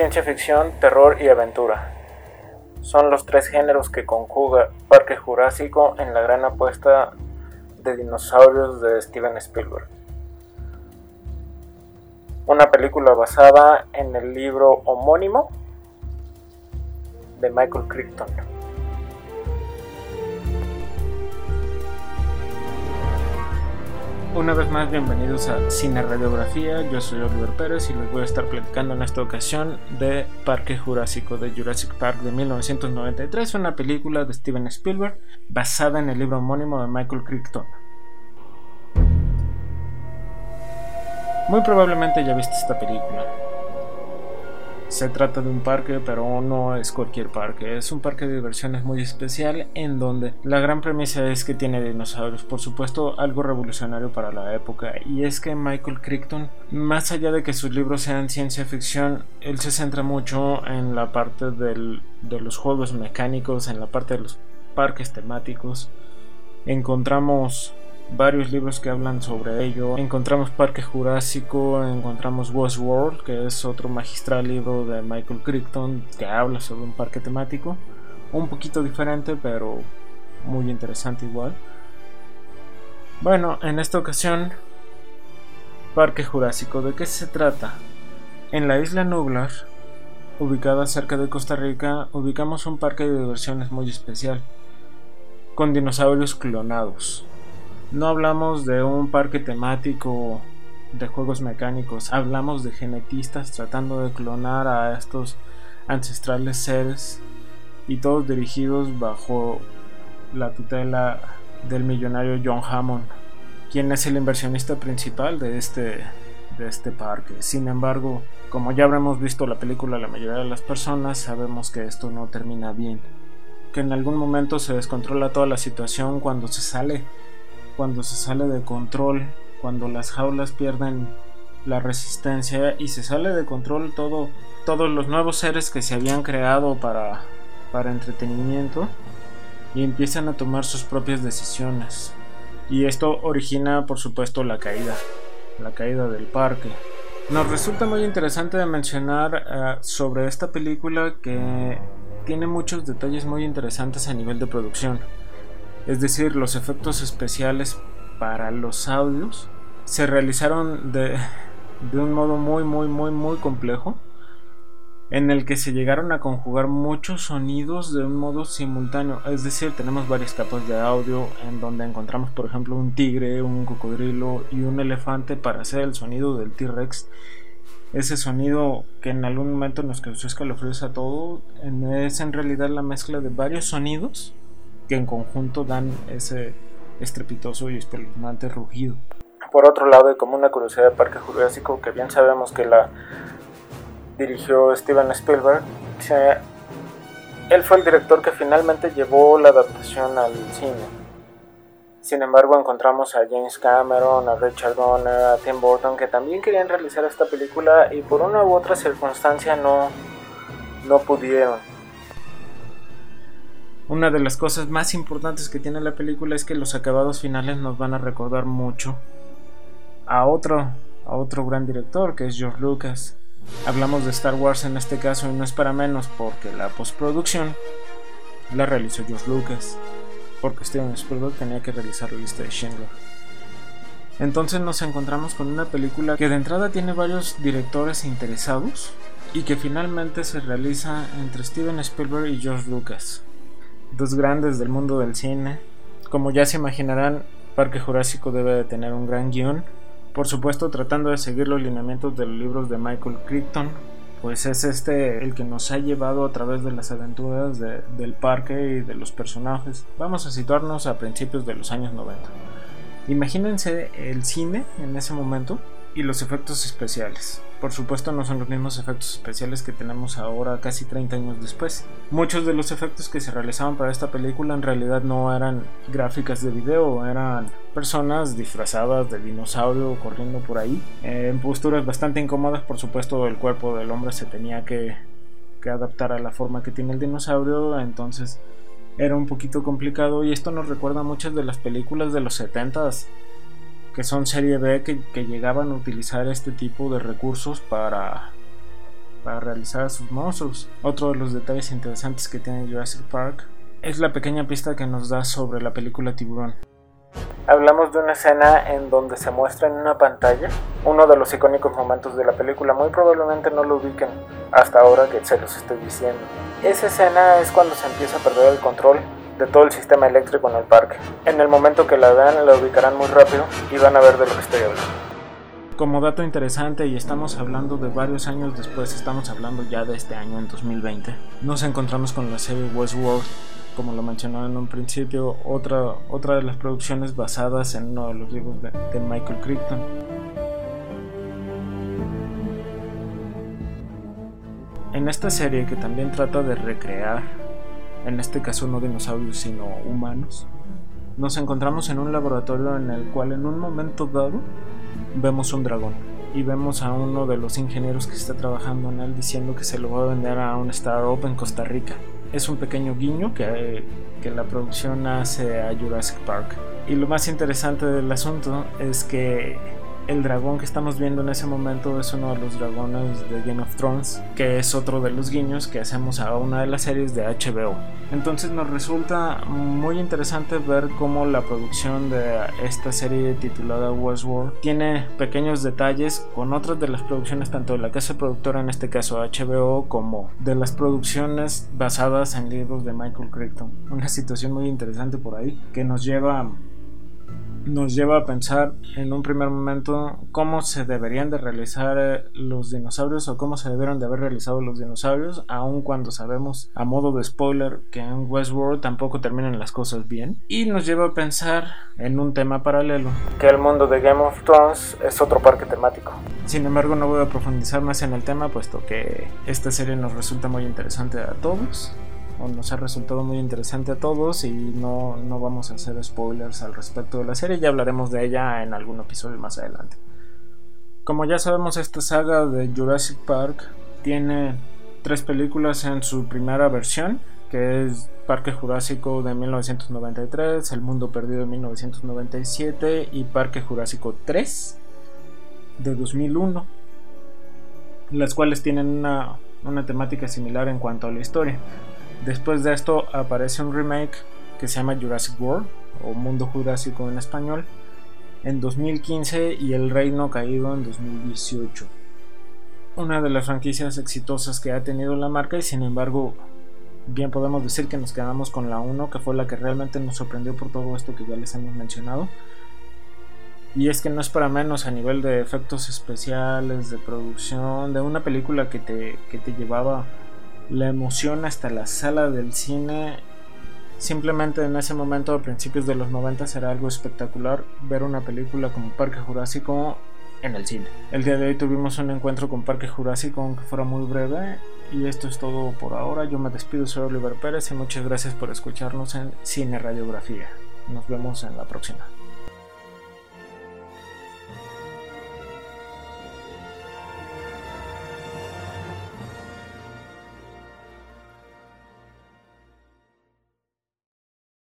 ciencia ficción, terror y aventura. Son los tres géneros que conjuga Parque Jurásico en la gran apuesta de dinosaurios de Steven Spielberg. Una película basada en el libro homónimo de Michael Crichton. Una vez más, bienvenidos a Cine Radiografía. Yo soy Oliver Pérez y les voy a estar platicando en esta ocasión de Parque Jurásico de Jurassic Park de 1993, una película de Steven Spielberg basada en el libro homónimo de Michael Crichton. Muy probablemente ya viste esta película. Se trata de un parque, pero no es cualquier parque. Es un parque de diversiones muy especial en donde la gran premisa es que tiene dinosaurios. Por supuesto, algo revolucionario para la época. Y es que Michael Crichton, más allá de que sus libros sean ciencia ficción, él se centra mucho en la parte de los juegos mecánicos, en la parte de los parques temáticos. Encontramos varios libros que hablan sobre ello. Encontramos Parque Jurásico, encontramos Westworld, que es otro magistral libro de Michael Crichton que habla sobre un parque temático. Un poquito diferente, pero muy interesante igual. Bueno, en esta ocasión, Parque Jurásico, ¿de qué se trata? En la isla Nublar, ubicada cerca de Costa Rica, ubicamos un parque de diversiones muy especial, con dinosaurios clonados. No hablamos de un parque temático de juegos mecánicos, hablamos de genetistas tratando de clonar a estos ancestrales seres y todos dirigidos bajo la tutela del millonario John Hammond, quien es el inversionista principal de este, de este parque. Sin embargo, como ya habremos visto la película la mayoría de las personas, sabemos que esto no termina bien, que en algún momento se descontrola toda la situación cuando se sale cuando se sale de control, cuando las jaulas pierden la resistencia y se sale de control todo, todos los nuevos seres que se habían creado para, para entretenimiento y empiezan a tomar sus propias decisiones. Y esto origina, por supuesto, la caída, la caída del parque. Nos resulta muy interesante de mencionar eh, sobre esta película que tiene muchos detalles muy interesantes a nivel de producción. Es decir, los efectos especiales para los audios se realizaron de, un modo muy, muy, muy, muy complejo en el que se llegaron a conjugar muchos sonidos de un modo simultáneo. Es decir, tenemos varias capas de audio en donde encontramos, por ejemplo, un tigre, un cocodrilo y un elefante para hacer el sonido del T-Rex. Ese sonido que en algún momento nos causó escalofríos a todos es en realidad la mezcla de varios sonidos que en conjunto dan ese estrepitoso y espeluznante rugido. Por otro lado, y como una curiosidad de Parque Jurásico, que bien sabemos que la dirigió Steven Spielberg, él fue el director que finalmente llevó la adaptación al cine. Sin embargo, encontramos a James Cameron, a Richard Donner, a Tim Burton, que también querían realizar esta película y por una u otra circunstancia no, no pudieron. Una de las cosas más importantes que tiene la película es que los acabados finales nos van a recordar mucho a otro, a otro gran director que es George Lucas. Hablamos de Star Wars en este caso y no es para menos porque la postproducción la realizó George Lucas, porque Steven Spielberg tenía que realizar la lista de Schindler. Entonces nos encontramos con una película que de entrada tiene varios directores interesados y que finalmente se realiza entre Steven Spielberg y George Lucas dos grandes del mundo del cine. Como ya se imaginarán, Parque Jurásico debe de tener un gran guion, por supuesto tratando de seguir los lineamientos de los libros de Michael Crichton, pues es este el que nos ha llevado a través de las aventuras del parque y de los personajes. Vamos a situarnos a principios de los años 90. Imagínense el cine en ese momento y los efectos especiales. Por supuesto no son los mismos efectos especiales que tenemos ahora casi 30 años después. Muchos de los efectos que se realizaban para esta película en realidad no eran gráficas de video, eran personas disfrazadas de dinosaurio corriendo por ahí, en posturas bastante incómodas, por supuesto el cuerpo del hombre se tenía que, adaptar a la forma que tiene el dinosaurio, entonces era un poquito complicado y esto nos recuerda a muchas de las películas de los 70s que son serie B que, llegaban a utilizar este tipo de recursos para, para realizar sus monstruos. Otro de los detalles interesantes que tiene Jurassic Park es la pequeña pista que nos da sobre la película Tiburón. Hablamos de una escena en donde se muestra en una pantalla uno de los icónicos momentos de la película. Muy probablemente no lo ubiquen hasta ahora que se los estoy diciendo. Esa escena es cuando se empieza a perder el control de todo el sistema eléctrico en el parque. En el momento que la vean la ubicarán muy rápido y van a ver de lo que estoy hablando. Como dato interesante, y estamos hablando de varios años después, estamos hablando ya de este año en 2020, nos encontramos con la serie Westworld como lo mencionaba en un principio, otra, otra de las producciones basadas en uno de los libros de, de Michael Crichton. En esta serie que también trata de recrear, en este caso no dinosaurios sino humanos, nos encontramos en un laboratorio en el cual en un momento dado vemos un dragón y vemos a uno de los ingenieros que está trabajando en él diciendo que se lo va a vender a un startup en Costa Rica es un pequeño guiño que, que la producción hace a Jurassic Park. Y lo más interesante del asunto es que el dragón que estamos viendo en ese momento es uno de los dragones de Game of Thrones, que es otro de los guiños que hacemos a una de las series de HBO. Entonces nos resulta muy interesante ver cómo la producción de esta serie titulada Westworld tiene pequeños detalles con otras de las producciones tanto de la casa productora, en este caso HBO, como de las producciones basadas en libros de Michael Crichton. Una situación muy interesante por ahí que nos lleva nos lleva a pensar en un primer momento cómo se deberían de realizar eh, los dinosaurios o cómo se debieron de haber realizado los dinosaurios, aun cuando sabemos a modo de spoiler que en Westworld tampoco terminan las cosas bien. Y nos lleva a pensar en un tema paralelo, que el mundo de Game of Thrones es otro parque temático. Sin embargo, no voy a profundizar más en el tema, puesto que esta serie nos resulta muy interesante a todos nos ha resultado muy interesante a todos y no, no vamos a hacer spoilers al respecto de la serie, ya hablaremos de ella en algún episodio más adelante. Como ya sabemos, esta saga de Jurassic Park tiene tres películas en su primera versión, que es Parque Jurásico de 1993, El Mundo Perdido de 1997 y Parque Jurásico 3 de 2001, las cuales tienen una, una temática similar en cuanto a la historia. Después de esto aparece un remake que se llama Jurassic World o Mundo Jurásico en español en 2015 y El Reino Caído en 2018. Una de las franquicias exitosas que ha tenido la marca y sin embargo bien podemos decir que nos quedamos con la 1 que fue la que realmente nos sorprendió por todo esto que ya les hemos mencionado. Y es que no es para menos a nivel de efectos especiales, de producción, de una película que te, que te llevaba la emoción hasta la sala del cine. Simplemente en ese momento, a principios de los 90, era algo espectacular ver una película como Parque Jurásico en el cine. El día de hoy tuvimos un encuentro con Parque Jurásico, aunque fuera muy breve. Y esto es todo por ahora. Yo me despido, soy Oliver Pérez y muchas gracias por escucharnos en Cine Radiografía. Nos vemos en la próxima.